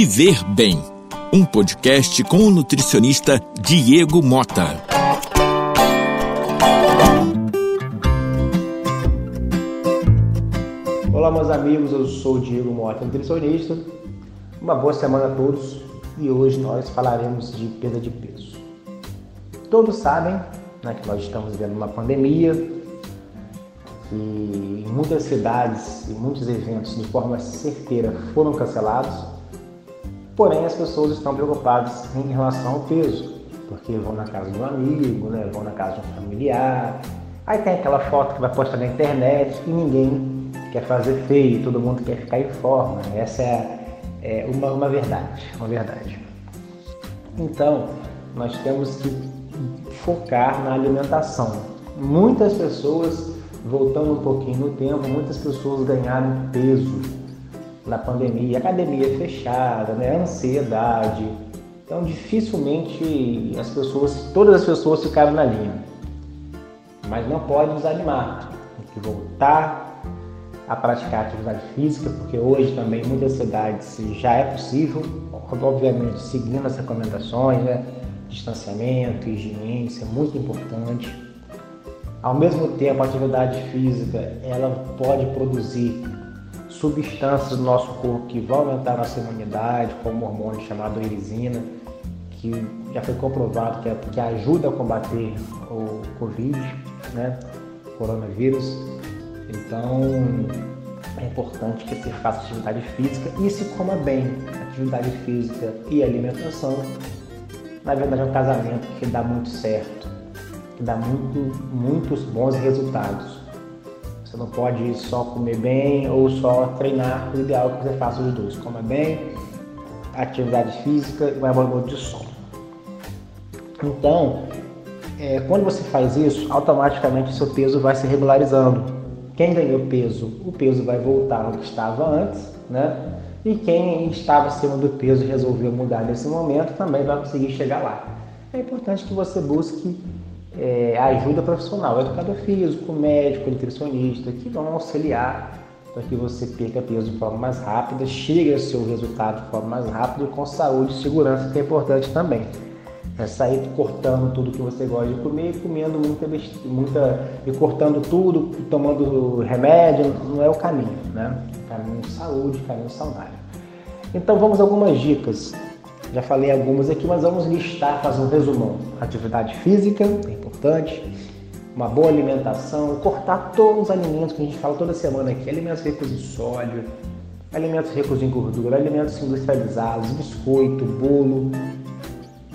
Viver Bem, um podcast com o nutricionista Diego Mota. Olá, meus amigos, eu sou o Diego Mota, nutricionista. Uma boa semana a todos e hoje nós falaremos de perda de peso. Todos sabem né, que nós estamos vivendo uma pandemia, que em muitas cidades e muitos eventos de forma certeira foram cancelados, porém as pessoas estão preocupadas em relação ao peso, porque vão na casa de um amigo, né, vão na casa de um familiar, aí tem aquela foto que vai postar na internet e ninguém quer fazer feio, todo mundo quer ficar em forma. Essa é, é uma, uma verdade, uma verdade. Então, nós temos que focar na alimentação. Muitas pessoas voltando um pouquinho no tempo, muitas pessoas ganharam peso na pandemia, academia fechada, né? ansiedade. Então dificilmente as pessoas, todas as pessoas ficaram na linha. Mas não pode desanimar, tem que voltar a praticar atividade física, porque hoje também muitas cidades já é possível, obviamente seguindo as recomendações, né? distanciamento, higiene, isso é muito importante ao mesmo tempo, a atividade física ela pode produzir substâncias no nosso corpo que vão aumentar a nossa imunidade, como o hormônio chamado erisina, que já foi comprovado que, é, que ajuda a combater o Covid, né? coronavírus. Então, é importante que se faça atividade física e se coma bem. Atividade física e alimentação, na verdade, é um casamento que dá muito certo que dá muito, muitos bons resultados. Você não pode só comer bem ou só treinar. O ideal é que você faça os dois. Coma bem, atividade física e vai bom de sono. Então, é, quando você faz isso, automaticamente o seu peso vai se regularizando. Quem ganhou peso, o peso vai voltar ao que estava antes, né? E quem estava acima do peso e resolveu mudar nesse momento também vai conseguir chegar lá. É importante que você busque é, ajuda profissional, educador físico, médico, nutricionista, que vão auxiliar para que você perca peso de forma mais rápida, chegue ao seu resultado de forma mais rápida com saúde e segurança, que é importante também. É sair cortando tudo que você gosta de comer e comendo muita, muita e cortando tudo, tomando remédio, não é o caminho, né? Caminho de saúde, caminho saudável. Então vamos a algumas dicas já falei algumas aqui, mas vamos listar, fazer um resumão. Atividade física é importante, uma boa alimentação, cortar todos os alimentos que a gente fala toda semana aqui, alimentos ricos em sódio, alimentos ricos em gordura, alimentos industrializados, biscoito, bolo.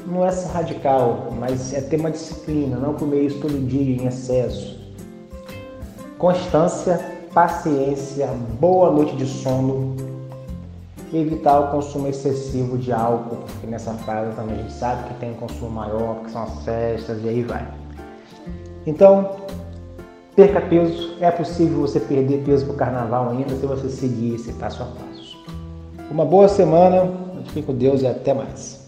Não é ser radical, mas é ter uma disciplina, não comer isso todo dia em excesso. Constância, paciência, boa noite de sono, evitar o consumo excessivo de álcool, porque nessa fase também a gente sabe que tem um consumo maior, que são as festas e aí vai. Então, perca peso, é possível você perder peso para o carnaval ainda se você seguir esse passo a passo. Uma boa semana, fique com Deus e até mais.